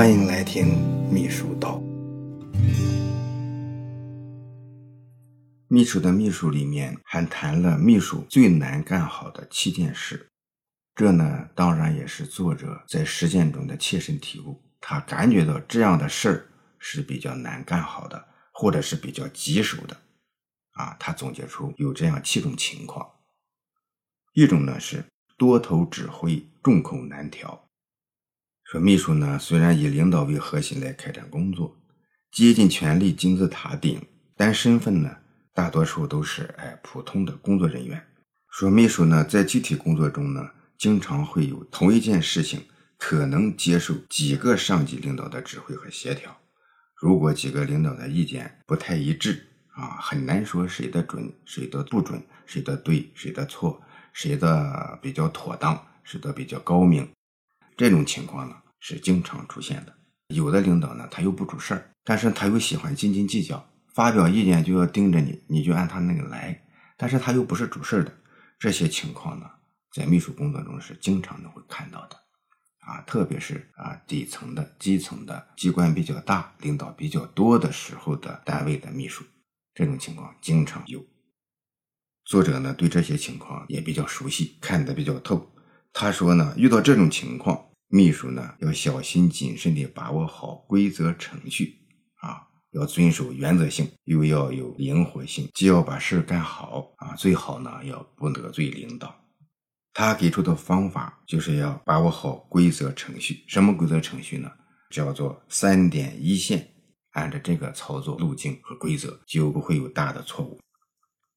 欢迎来听秘书道。秘书的秘书里面还谈了秘书最难干好的七件事，这呢当然也是作者在实践中的切身体悟。他感觉到这样的事儿是比较难干好的，或者是比较棘手的。啊，他总结出有这样七种情况。一种呢是多头指挥，众口难调。说秘书呢，虽然以领导为核心来开展工作，竭尽全力金字塔顶，但身份呢，大多数都是哎普通的工作人员。说秘书呢，在具体工作中呢，经常会有同一件事情，可能接受几个上级领导的指挥和协调。如果几个领导的意见不太一致啊，很难说谁的准，谁的不准，谁的对，谁的错，谁的比较妥当，谁的比较高明。这种情况呢是经常出现的。有的领导呢他又不主事儿，但是他又喜欢斤斤计较，发表意见就要盯着你，你就按他那个来。但是他又不是主事儿的，这些情况呢，在秘书工作中是经常能会看到的。啊，特别是啊底层的、基层的、机关比较大、领导比较多的时候的单位的秘书，这种情况经常有。作者呢对这些情况也比较熟悉，看得比较透。他说呢，遇到这种情况。秘书呢，要小心谨慎地把握好规则程序啊，要遵守原则性，又要有灵活性，既要把事干好啊，最好呢要不得罪领导。他给出的方法就是要把握好规则程序。什么规则程序呢？叫做三点一线，按照这个操作路径和规则，就不会有大的错误。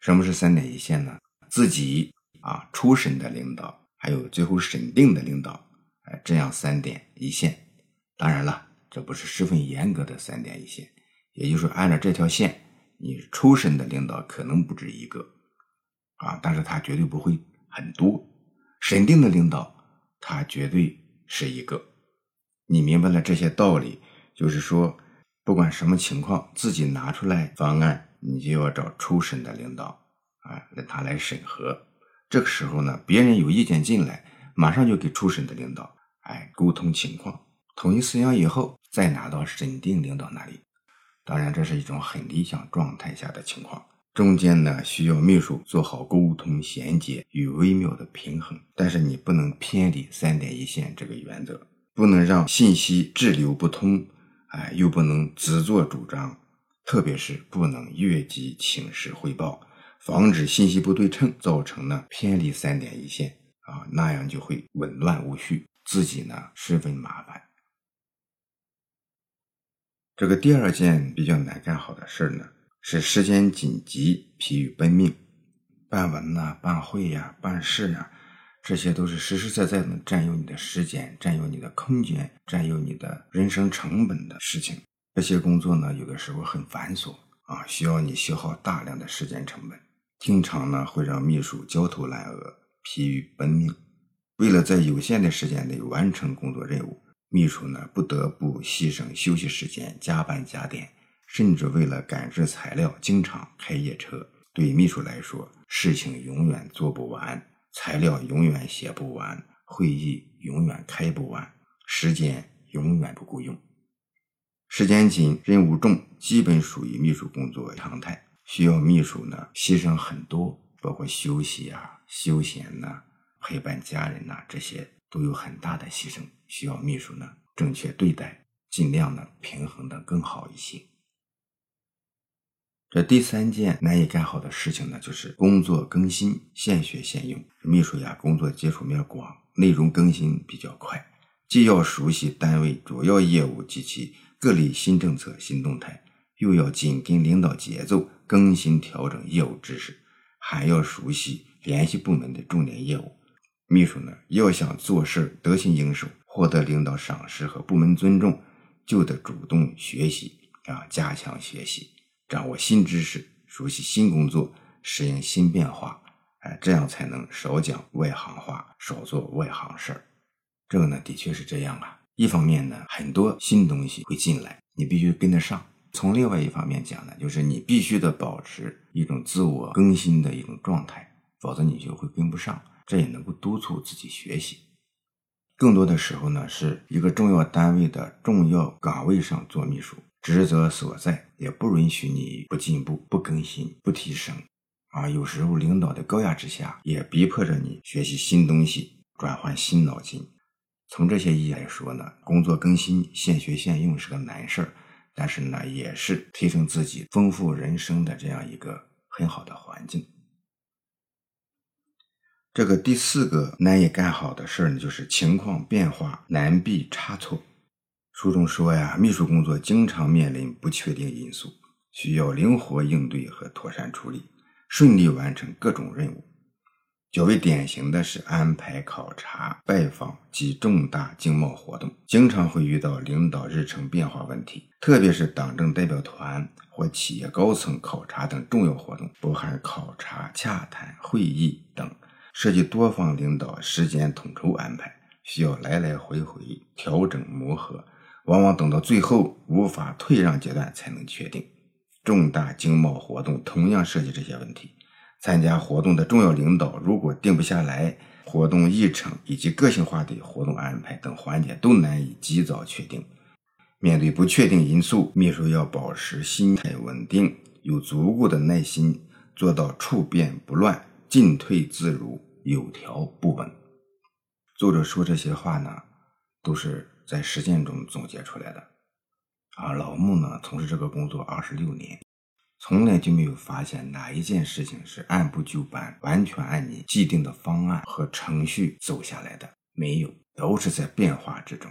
什么是三点一线呢？自己啊，初审的领导，还有最后审定的领导。这样三点一线，当然了，这不是十分严格的三点一线，也就是说，按照这条线，你初审的领导可能不止一个，啊，但是他绝对不会很多。审定的领导，他绝对是一个。你明白了这些道理，就是说，不管什么情况，自己拿出来方案，你就要找初审的领导，啊，让他来审核。这个时候呢，别人有意见进来，马上就给初审的领导。哎，沟通情况，统一思想以后，再拿到审定领导那里。当然，这是一种很理想状态下的情况。中间呢，需要秘书做好沟通衔接与微妙的平衡。但是你不能偏离三点一线这个原则，不能让信息滞留不通，哎，又不能自作主张，特别是不能越级请示汇报，防止信息不对称，造成呢偏离三点一线啊，那样就会紊乱无序。自己呢十分麻烦。这个第二件比较难干好的事儿呢，是时间紧急、疲于奔命，办文呐、办会呀、办事呀，这些都是实实在在的占用你的时间、占用你的空间、占用你的人生成本的事情。这些工作呢，有的时候很繁琐啊，需要你消耗大量的时间成本，经常呢会让秘书焦头烂额、疲于奔命。为了在有限的时间内完成工作任务，秘书呢不得不牺牲休息时间，加班加点，甚至为了赶制材料，经常开夜车。对秘书来说，事情永远做不完，材料永远写不完，会议永远开不完，时间永远不够用。时间紧，任务重，基本属于秘书工作常态，需要秘书呢牺牲很多，包括休息啊、休闲呐。陪伴家人呐，这些都有很大的牺牲，需要秘书呢正确对待，尽量的平衡的更好一些。这第三件难以干好的事情呢，就是工作更新现学现用。秘书呀，工作接触面广，内容更新比较快，既要熟悉单位主要业务及其各类新政策新动态，又要紧跟领导节奏更新调整业务知识，还要熟悉联系部门的重点业务。秘书呢，要想做事得心应手，获得领导赏识和部门尊重，就得主动学习啊，加强学习，掌握新知识，熟悉新工作，适应新变化，哎，这样才能少讲外行话，少做外行事儿。这个呢，的确是这样啊。一方面呢，很多新东西会进来，你必须跟得上；从另外一方面讲呢，就是你必须得保持一种自我更新的一种状态，否则你就会跟不上。这也能够督促自己学习。更多的时候呢，是一个重要单位的重要岗位上做秘书，职责所在也不允许你不进步、不更新、不提升。啊，有时候领导的高压之下，也逼迫着你学习新东西，转换新脑筋。从这些意义来说呢，工作更新、现学现用是个难事儿，但是呢，也是提升自己、丰富人生的这样一个很好的环境。这个第四个难以干好的事儿呢，就是情况变化难避差错。书中说呀，秘书工作经常面临不确定因素，需要灵活应对和妥善处理，顺利完成各种任务。较为典型的是安排考察、拜访及重大经贸活动，经常会遇到领导日程变化问题，特别是党政代表团或企业高层考察等重要活动，包含考察、洽谈、会议等。涉及多方领导时间统筹安排，需要来来回回调整磨合，往往等到最后无法退让阶段才能确定。重大经贸活动同样涉及这些问题。参加活动的重要领导如果定不下来，活动议程以及个性化的活动安排等环节都难以及早确定。面对不确定因素，秘书要保持心态稳定，有足够的耐心，做到处变不乱。进退自如，有条不紊。作者说这些话呢，都是在实践中总结出来的。啊，老穆呢从事这个工作二十六年，从来就没有发现哪一件事情是按部就班、完全按你既定的方案和程序走下来的，没有，都是在变化之中，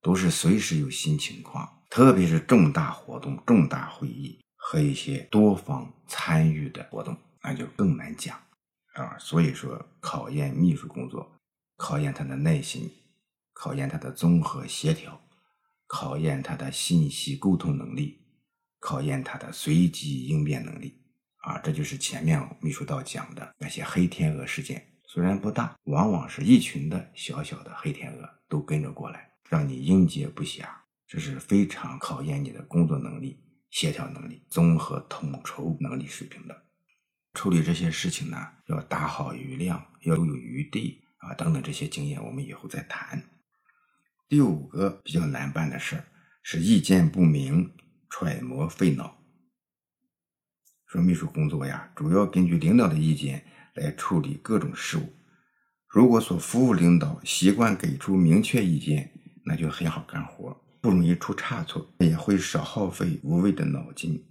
都是随时有新情况。特别是重大活动、重大会议和一些多方参与的活动，那就更难讲。啊，所以说考验秘书工作，考验他的耐心，考验他的综合协调，考验他的信息沟通能力，考验他的随机应变能力。啊，这就是前面秘书道讲的那些黑天鹅事件，虽然不大，往往是一群的小小的黑天鹅都跟着过来，让你应接不暇。这是非常考验你的工作能力、协调能力、综合统筹能力水平的。处理这些事情呢，要打好余量，要有余地啊，等等这些经验，我们以后再谈。第五个比较难办的事儿是意见不明，揣摩费脑。说秘书工作呀，主要根据领导的意见来处理各种事务。如果所服务领导习惯给出明确意见，那就很好干活，不容易出差错，也会少耗费无谓的脑筋。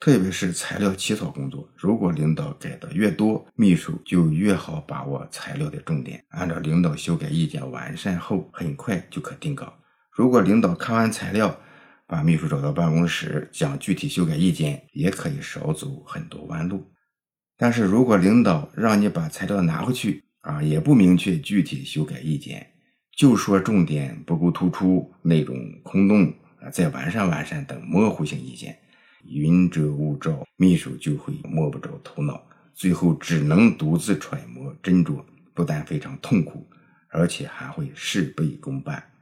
特别是材料起草工作，如果领导改的越多，秘书就越好把握材料的重点，按照领导修改意见完善后，很快就可定稿。如果领导看完材料，把秘书找到办公室讲具体修改意见，也可以少走很多弯路。但是如果领导让你把材料拿回去啊，也不明确具体修改意见，就说重点不够突出，内容空洞啊，再完善完善等模糊性意见。云遮雾罩，秘书就会摸不着头脑，最后只能独自揣摩斟酌，不但非常痛苦，而且还会事倍功半。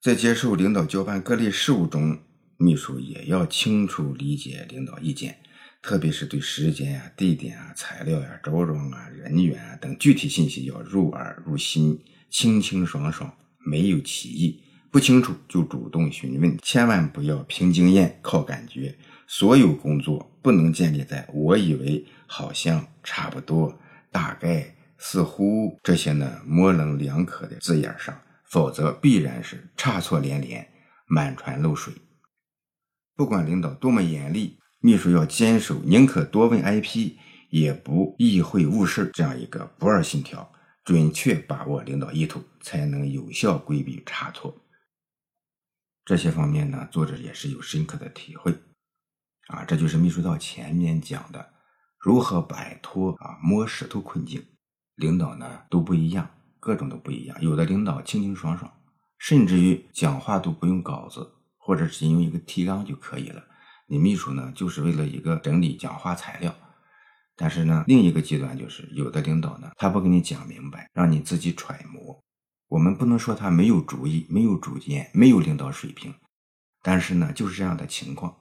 在接受领导交办各类事务中，秘书也要清楚理解领导意见，特别是对时间呀、地点啊、材料呀、着装啊、人员啊等具体信息要入耳入心，清清爽爽，没有歧义。不清楚就主动询问，千万不要凭经验靠感觉。所有工作不能建立在我以为、好像、差不多、大概、似乎这些呢模棱两可的字眼上，否则必然是差错连连、满船漏水。不管领导多么严厉，秘书要坚守宁可多问 IP，也不意会误事这样一个不二信条，准确把握领导意图，才能有效规避差错。这些方面呢，作者也是有深刻的体会，啊，这就是秘书道前面讲的如何摆脱啊摸石头困境。领导呢都不一样，各种都不一样。有的领导清清爽爽，甚至于讲话都不用稿子，或者是用一个提纲就可以了。你秘书呢，就是为了一个整理讲话材料。但是呢，另一个极端就是有的领导呢，他不跟你讲明白，让你自己揣摩。我们不能说他没有主意、没有主见、没有领导水平，但是呢，就是这样的情况，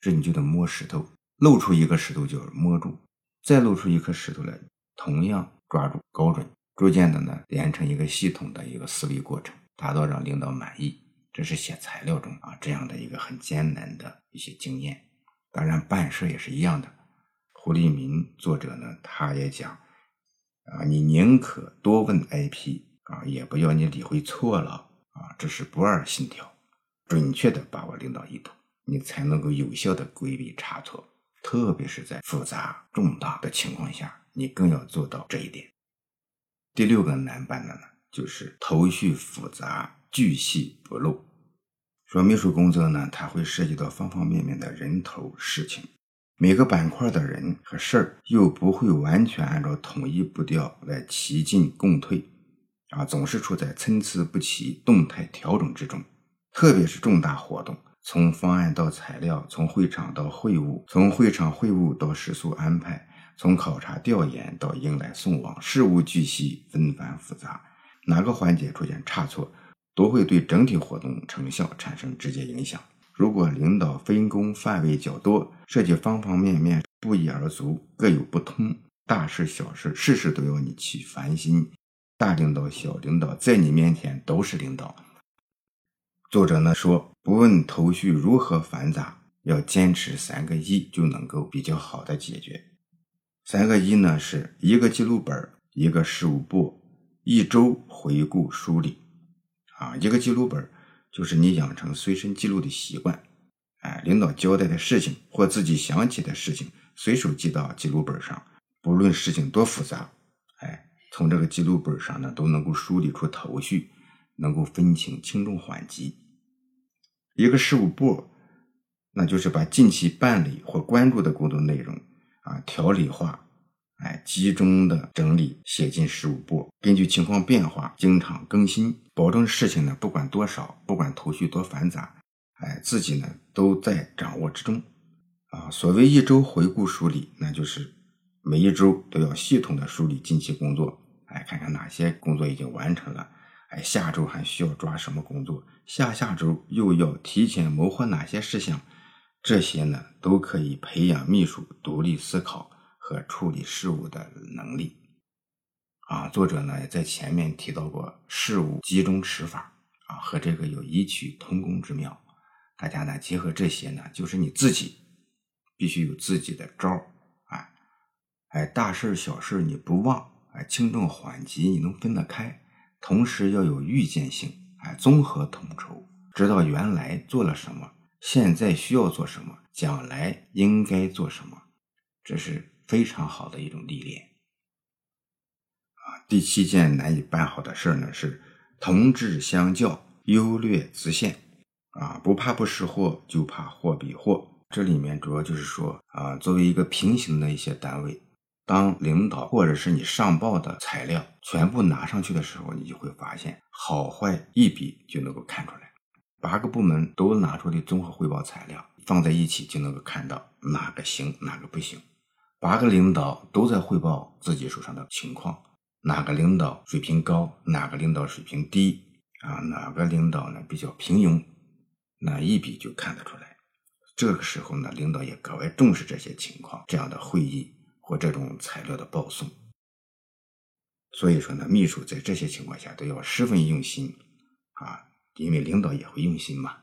这你就得摸石头，露出一个石头就要摸住，再露出一颗石头来，同样抓住，高准逐渐的呢连成一个系统的一个思维过程，达到让领导满意。这是写材料中啊这样的一个很艰难的一些经验。当然办事也是一样的。胡立民作者呢，他也讲啊，你宁可多问 IP 啊，也不要你理会错了啊，这是不二信条。准确的把握领导意图，你才能够有效的规避差错。特别是在复杂重大的情况下，你更要做到这一点。第六个难办的呢，就是头绪复杂，巨细不漏。说秘书工作呢，它会涉及到方方面面的人头事情，每个板块的人和事儿又不会完全按照统一步调来齐进共退，啊，总是处在参差不齐、动态调整之中。特别是重大活动，从方案到材料，从会场到会务，从会场会务到食宿安排，从考察调研到迎来送往，事无巨细，纷繁复杂，哪个环节出现差错？都会对整体活动成效产生直接影响。如果领导分工范围较多，涉及方方面面，不一而足，各有不通，大事小事，事事都要你去烦心。大领导、小领导在你面前都是领导。作者呢说，不问头绪如何繁杂，要坚持三个一，就能够比较好的解决。三个一呢，是一个记录本，一个事务簿，一周回顾梳理。啊，一个记录本就是你养成随身记录的习惯，哎，领导交代的事情或自己想起的事情，随手记到记录本上，不论事情多复杂，从这个记录本上呢，都能够梳理出头绪，能够分清轻重缓急。一个事务簿，那就是把近期办理或关注的工作内容啊条理化。哎，集中的整理写进事务簿，根据情况变化，经常更新，保证事情呢不管多少，不管头绪多繁杂，哎，自己呢都在掌握之中。啊，所谓一周回顾梳理，那就是每一周都要系统的梳理近期工作，哎，看看哪些工作已经完成了，哎，下周还需要抓什么工作，下下周又要提前谋划哪些事项，这些呢都可以培养秘书独立思考。和处理事务的能力，啊，作者呢也在前面提到过事务集中持法，啊，和这个有异曲同工之妙。大家呢结合这些呢，就是你自己必须有自己的招儿，哎，哎，大事小事你不忘，哎，轻重缓急你能分得开，同时要有预见性，哎，综合统筹，知道原来做了什么，现在需要做什么，将来应该做什么，这是。非常好的一种历练啊！第七件难以办好的事呢，是同质相较，优劣自现啊！不怕不识货，就怕货比货。这里面主要就是说啊，作为一个平行的一些单位，当领导或者是你上报的材料全部拿上去的时候，你就会发现好坏一比就能够看出来。八个部门都拿出的综合汇报材料放在一起，就能够看到哪个行，哪个不行。八个领导都在汇报自己手上的情况，哪个领导水平高，哪个领导水平低啊？哪个领导呢比较平庸？那一比就看得出来。这个时候呢，领导也格外重视这些情况，这样的会议或这种材料的报送。所以说呢，秘书在这些情况下都要十分用心啊，因为领导也会用心嘛。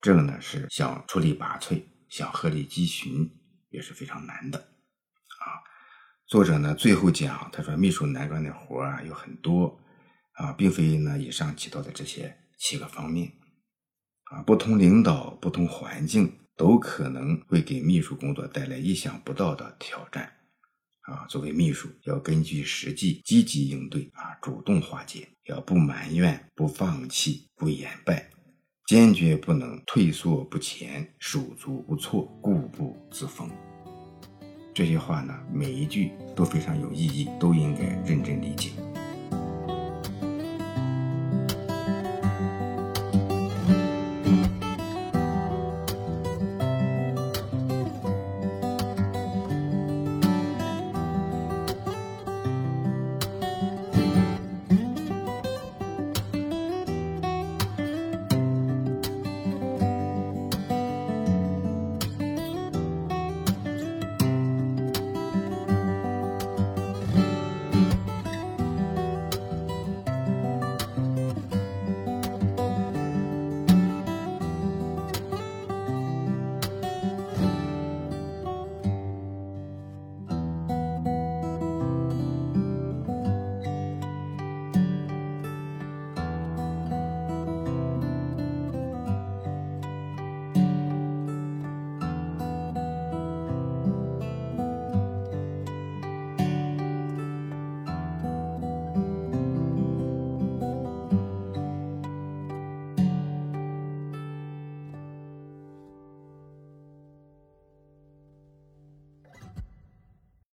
这个呢是想出类拔萃，想鹤立鸡群也是非常难的啊。作者呢最后讲，他说秘书难干的活啊有很多啊，并非呢以上提到的这些七个方面啊，不同领导、不同环境都可能会给秘书工作带来意想不到的挑战啊。作为秘书，要根据实际积极应对啊，主动化解，要不埋怨、不放弃、不言败，坚决不能退缩不前、手足无措、固步自封。这些话呢，每一句都非常有意义，都应该认真理解。